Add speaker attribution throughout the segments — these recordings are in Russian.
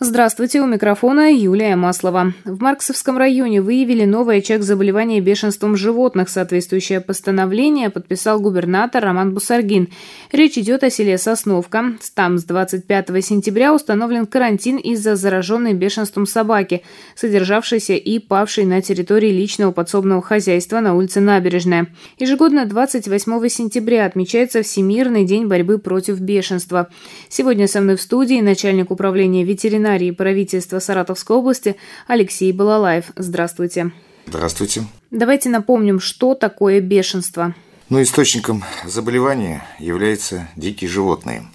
Speaker 1: Здравствуйте, у микрофона Юлия Маслова. В Марксовском районе выявили новый очаг заболевания бешенством животных. Соответствующее постановление подписал губернатор Роман Бусаргин. Речь идет о селе Сосновка. Там с 25 сентября установлен карантин из-за зараженной бешенством собаки, содержавшейся и павшей на территории личного подсобного хозяйства на улице Набережная. Ежегодно 28 сентября отмечается Всемирный день борьбы против бешенства. Сегодня со мной в студии начальник управления ветеринарии ветеринарии правительства Саратовской области Алексей Балалаев. Здравствуйте.
Speaker 2: Здравствуйте.
Speaker 1: Давайте напомним, что такое бешенство.
Speaker 2: Ну, источником заболевания являются дикие животные.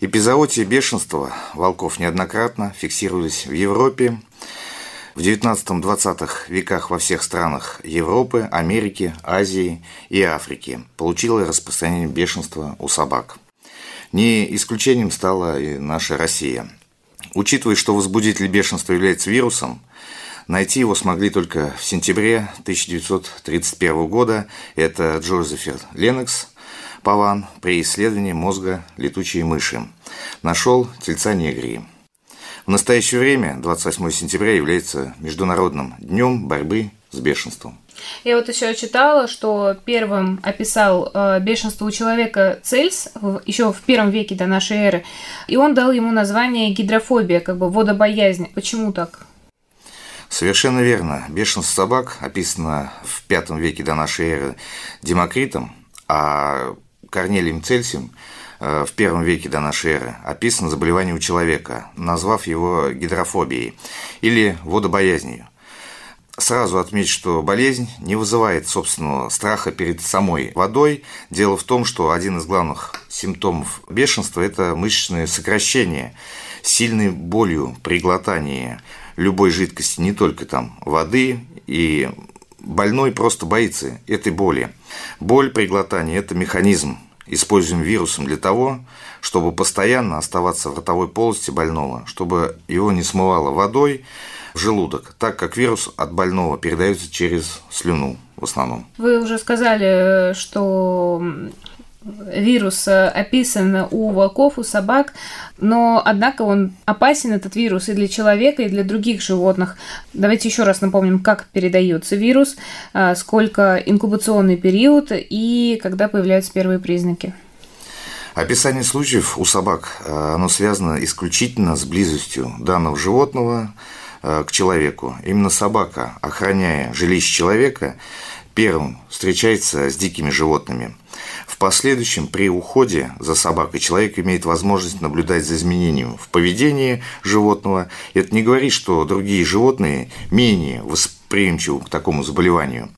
Speaker 2: Эпизоотии бешенства волков неоднократно фиксировались в Европе, в 19-20 веках во всех странах Европы, Америки, Азии и Африки получило распространение бешенства у собак. Не исключением стала и наша Россия – Учитывая, что возбудитель бешенства является вирусом, найти его смогли только в сентябре 1931 года. Это Джозефер Ленокс, Паван, при исследовании мозга летучей мыши. Нашел тельца негрии. В настоящее время 28 сентября является Международным днем борьбы с бешенством.
Speaker 1: Я вот еще читала, что первым описал э, бешенство у человека Цельс в, еще в первом веке до нашей эры, и он дал ему название гидрофобия, как бы водобоязнь. Почему так?
Speaker 2: Совершенно верно. Бешенство собак описано в пятом веке до нашей эры Демокритом, а Корнелием Цельсием э, в первом веке до нашей эры описано заболевание у человека, назвав его гидрофобией или водобоязнью. Сразу отметить, что болезнь не вызывает собственного страха перед самой водой. Дело в том, что один из главных симптомов бешенства – это мышечное сокращение, сильной болью при глотании любой жидкости, не только там воды, и больной просто боится этой боли. Боль при глотании – это механизм, используем вирусом для того, чтобы постоянно оставаться в ротовой полости больного, чтобы его не смывало водой, в желудок, так как вирус от больного передается через слюну в основном.
Speaker 1: Вы уже сказали, что вирус описан у волков, у собак, но однако он опасен, этот вирус, и для человека, и для других животных. Давайте еще раз напомним, как передается вирус, а, сколько инкубационный период и когда появляются первые признаки.
Speaker 2: Описание случаев у собак, а, оно связано исключительно с близостью данного животного Э, к человеку. Именно собака, охраняя жилище человека, первым встречается с дикими животными. В последующем, при уходе за собакой, человек имеет возможность наблюдать за изменением в поведении животного. Это не говорит, что другие животные менее восприимчивы к такому заболеванию.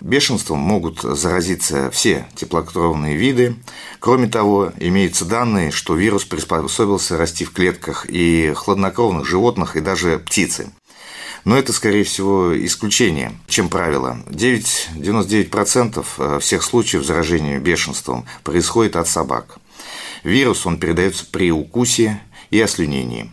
Speaker 2: Бешенством могут заразиться все теплокровные виды. Кроме того, имеются данные, что вирус приспособился расти в клетках и хладнокровных животных, и даже птицы. Но это, скорее всего, исключение, чем правило. 9-99% э, всех случаев заражения бешенством происходит от собак. Вирус он передается при укусе и ослюнении.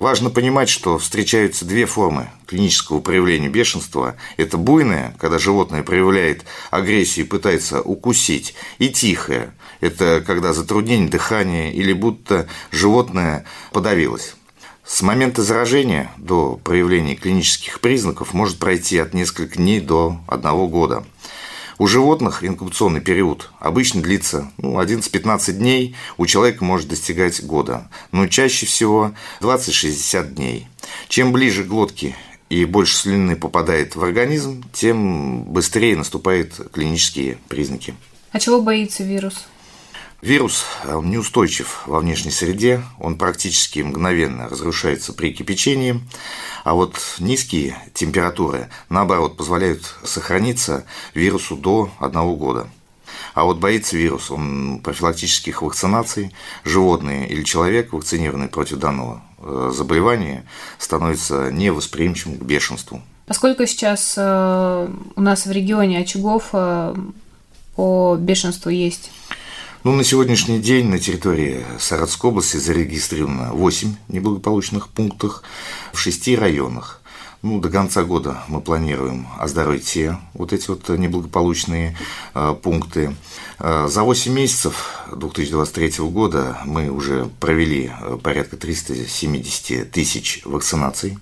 Speaker 2: Важно понимать, что встречаются две формы клинического проявления бешенства. Это буйное, когда животное проявляет агрессию и пытается укусить, и тихое. Это когда затруднение дыхания или будто животное подавилось. С момента заражения до проявления клинических признаков может пройти от нескольких дней до одного года. У животных инкубационный период обычно длится ну, 11-15 дней, у человека может достигать года, но чаще всего 20-60 дней. Чем ближе к глотке и больше слюны попадает в организм, тем быстрее наступают клинические признаки.
Speaker 1: А чего боится вирус?
Speaker 2: Вирус неустойчив во внешней среде, он практически мгновенно разрушается при кипячении, а вот низкие температуры, наоборот, позволяют сохраниться вирусу до одного года. А вот боится вирус, он профилактических вакцинаций, животные или человек, вакцинированный против данного э, заболевания, становится невосприимчивым к бешенству.
Speaker 1: Сколько сейчас э, у нас в регионе очагов э, по бешенству есть?
Speaker 2: Ну, на сегодняшний день на территории Саратовской области зарегистрировано 8 неблагополучных пунктов в 6 районах. Ну, до конца года мы планируем оздоровить все вот эти вот неблагополучные э, пункты. Э, за 8 месяцев 2023 года мы уже провели э, порядка 370 тысяч вакцинаций.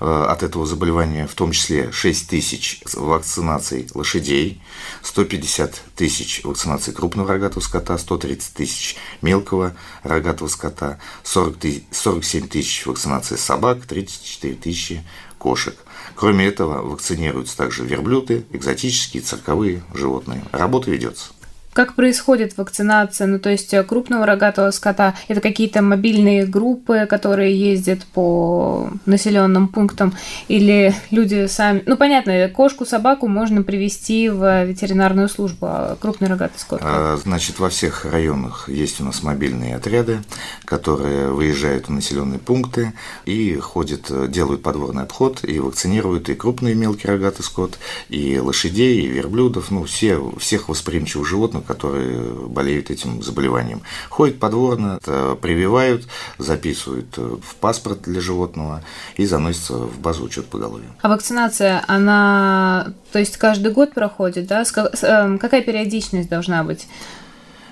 Speaker 2: Э, от этого заболевания, в том числе 6 тысяч вакцинаций лошадей, 150 тысяч вакцинаций крупного рогатого скота, 130 тысяч мелкого рогатого скота, 40 тысяч, 47 тысяч вакцинаций собак, 34 тысячи кошек. Кроме этого, вакцинируются также верблюды, экзотические, цирковые животные. Работа ведется.
Speaker 1: Как происходит вакцинация? Ну, то есть э, крупного рогатого скота – это какие-то мобильные группы, которые ездят по населенным пунктам, или люди сами… Ну, понятно, кошку, собаку можно привести в ветеринарную службу, а крупный рогатый скот?
Speaker 2: А, значит, во всех районах есть у нас мобильные отряды, которые выезжают в населенные пункты и ходят, делают подворный обход и вакцинируют и крупный и мелкий рогатый скот, и лошадей, и верблюдов, ну, все, всех восприимчивых животных, животных, которые болеют этим заболеванием. Ходят подворно, прививают, записывают в паспорт для животного и заносятся в базу учет поголовья.
Speaker 1: А вакцинация, она, то есть каждый год проходит, да? Эм, какая периодичность должна быть?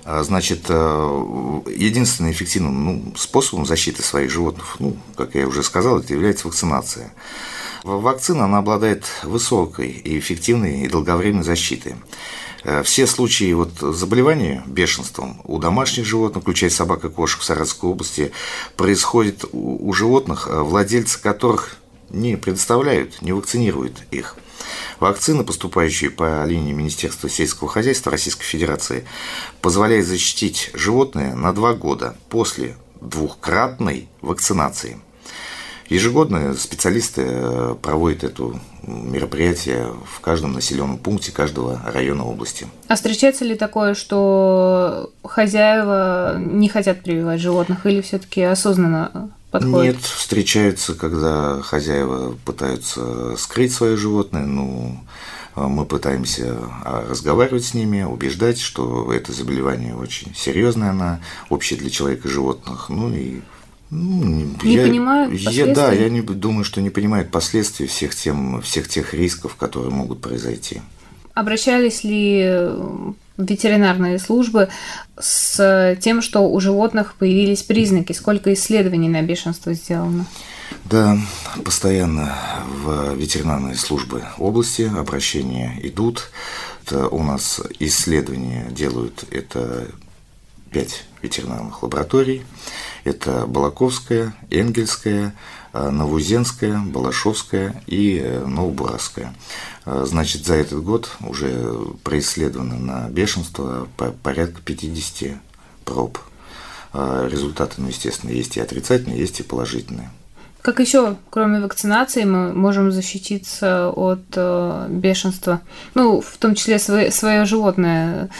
Speaker 2: А, значит, э, единственным эффективным ну, способом защиты своих животных, ну, как я уже сказал, это является вакцинация. Вакцина, она обладает высокой и эффективной и долговременной защитой. Э, все случаи вот заболевания бешенством у домашних животных, включая собак и кошек в Саратовской области, происходит у животных, э, владельцы которых не предоставляют, не вакцинируют их. Вакцины, поступающие по линии Министерства сельского хозяйства Российской Федерации, позволяют защитить животное на два года после двухкратной вакцинации – Ежегодно специалисты э, проводят это мероприятие в каждом населенном пункте каждого района области.
Speaker 1: А встречается ли такое, что хозяева не хотят прививать животных или все-таки осознанно подходят?
Speaker 2: Нет, встречаются, когда хозяева пытаются скрыть свое животное, ну, мы пытаемся а, разговаривать с ними, убеждать, что это заболевание очень серьезное, оно общее для человека и животных, ну и
Speaker 1: ну, не я, понимают
Speaker 2: я, Да, я не думаю, что не понимают последствий всех, тем, всех тех рисков, которые могут произойти.
Speaker 1: Обращались ли ветеринарные службы с тем, что у животных появились признаки? Сколько исследований на бешенство сделано?
Speaker 2: Да, постоянно в ветеринарные службы области обращения идут. Это у нас исследования делают это пять ветеринарных лабораторий. Это Балаковская, Энгельская, э, Новузенская, Балашовская и э, Новобурасская. Э, значит, за этот год уже происследовано на бешенство порядка 50 проб. Результаты, ну, естественно, есть и отрицательные, есть и положительные.
Speaker 1: Как еще, кроме вакцинации, мы можем защититься от бешенства? Ну, в том числе свое, свое животное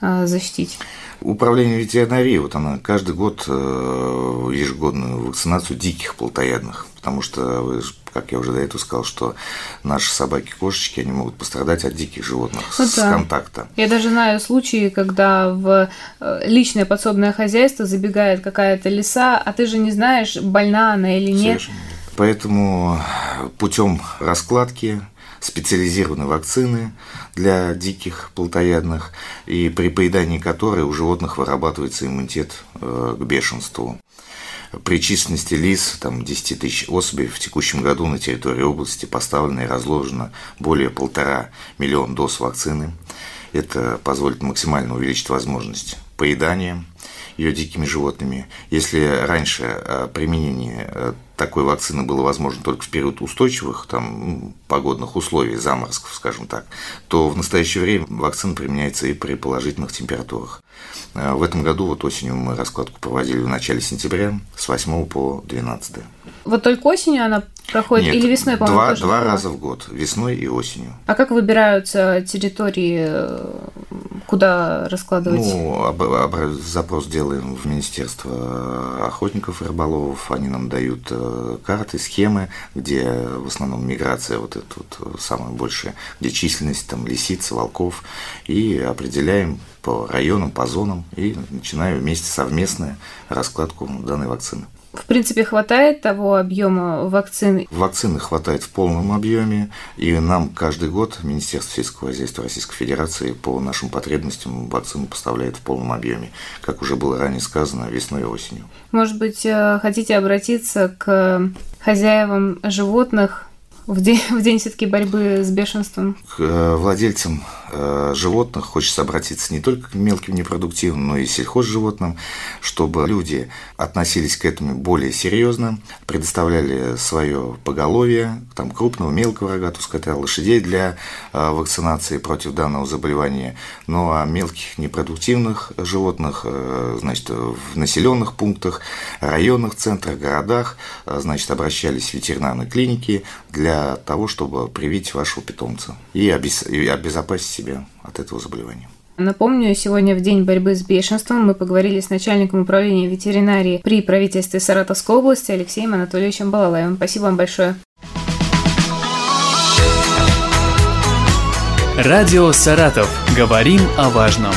Speaker 1: защитить.
Speaker 2: Управление ветеринарии, вот она каждый год э, ежегодную вакцинацию диких плотоядных, потому что, как я уже до этого сказал, что наши собаки-кошечки, они могут пострадать от диких животных ну, с да. контакта.
Speaker 1: Я даже знаю случаи, когда в э, личное подсобное хозяйство забегает какая-то лиса, а ты же не знаешь, больна она или нет. Совершенно.
Speaker 2: Поэтому путем раскладки специализированной вакцины для диких плотоядных, и при поедании которой у животных вырабатывается иммунитет э, к бешенству. При численности лис, там 10 тысяч особей, в текущем году на территории области поставлено и разложено более полтора миллиона доз вакцины. Это позволит максимально увеличить возможность поедания ее дикими животными. Если раньше э, применение э, такой вакцины было возможно только в период устойчивых там, погодных условий, заморозков, скажем так, то в настоящее время вакцина применяется и при положительных температурах. Э, в этом году, вот осенью мы раскладку проводили в начале сентября с 8 по 12.
Speaker 1: Вот только осенью она проходит
Speaker 2: Нет,
Speaker 1: или весной, по-моему,
Speaker 2: два, два раза в год, весной и осенью.
Speaker 1: А как выбираются территории, куда раскладывать?
Speaker 2: Ну, об, об, запрос делаем в Министерство охотников и рыболовов, они нам дают э, карты, схемы, где в основном миграция вот эта вот самая большая, где численность там лисиц, волков, и определяем по районам, по зонам, и начинаем вместе совместную раскладку данной вакцины.
Speaker 1: В принципе, хватает того объема вакцин?
Speaker 2: Вакцины хватает в полном объеме, и нам каждый год Министерство сельского хозяйства Российской Федерации по нашим потребностям вакцины поставляет в полном объеме, как уже было ранее сказано, весной и осенью.
Speaker 1: Может быть, э, хотите обратиться к хозяевам животных в день, в день все-таки борьбы с бешенством?
Speaker 2: К э, владельцам животных хочется обратиться не только к мелким непродуктивным, но и сельхозживотным, чтобы люди относились к этому более серьезно, предоставляли свое поголовье, там крупного, мелкого рогатого скота, лошадей для э, вакцинации против данного заболевания. Ну а мелких непродуктивных животных, значит, в населенных пунктах, районных центрах, городах, значит, обращались в ветеринарные клиники для того, чтобы привить вашего питомца и обезопасить себя от этого заболевания.
Speaker 1: Напомню, сегодня в день борьбы с бешенством мы поговорили с начальником управления ветеринарии при правительстве Саратовской области Алексеем Анатольевичем Балалаевым. Спасибо вам большое.
Speaker 3: Радио «Саратов». Говорим о важном.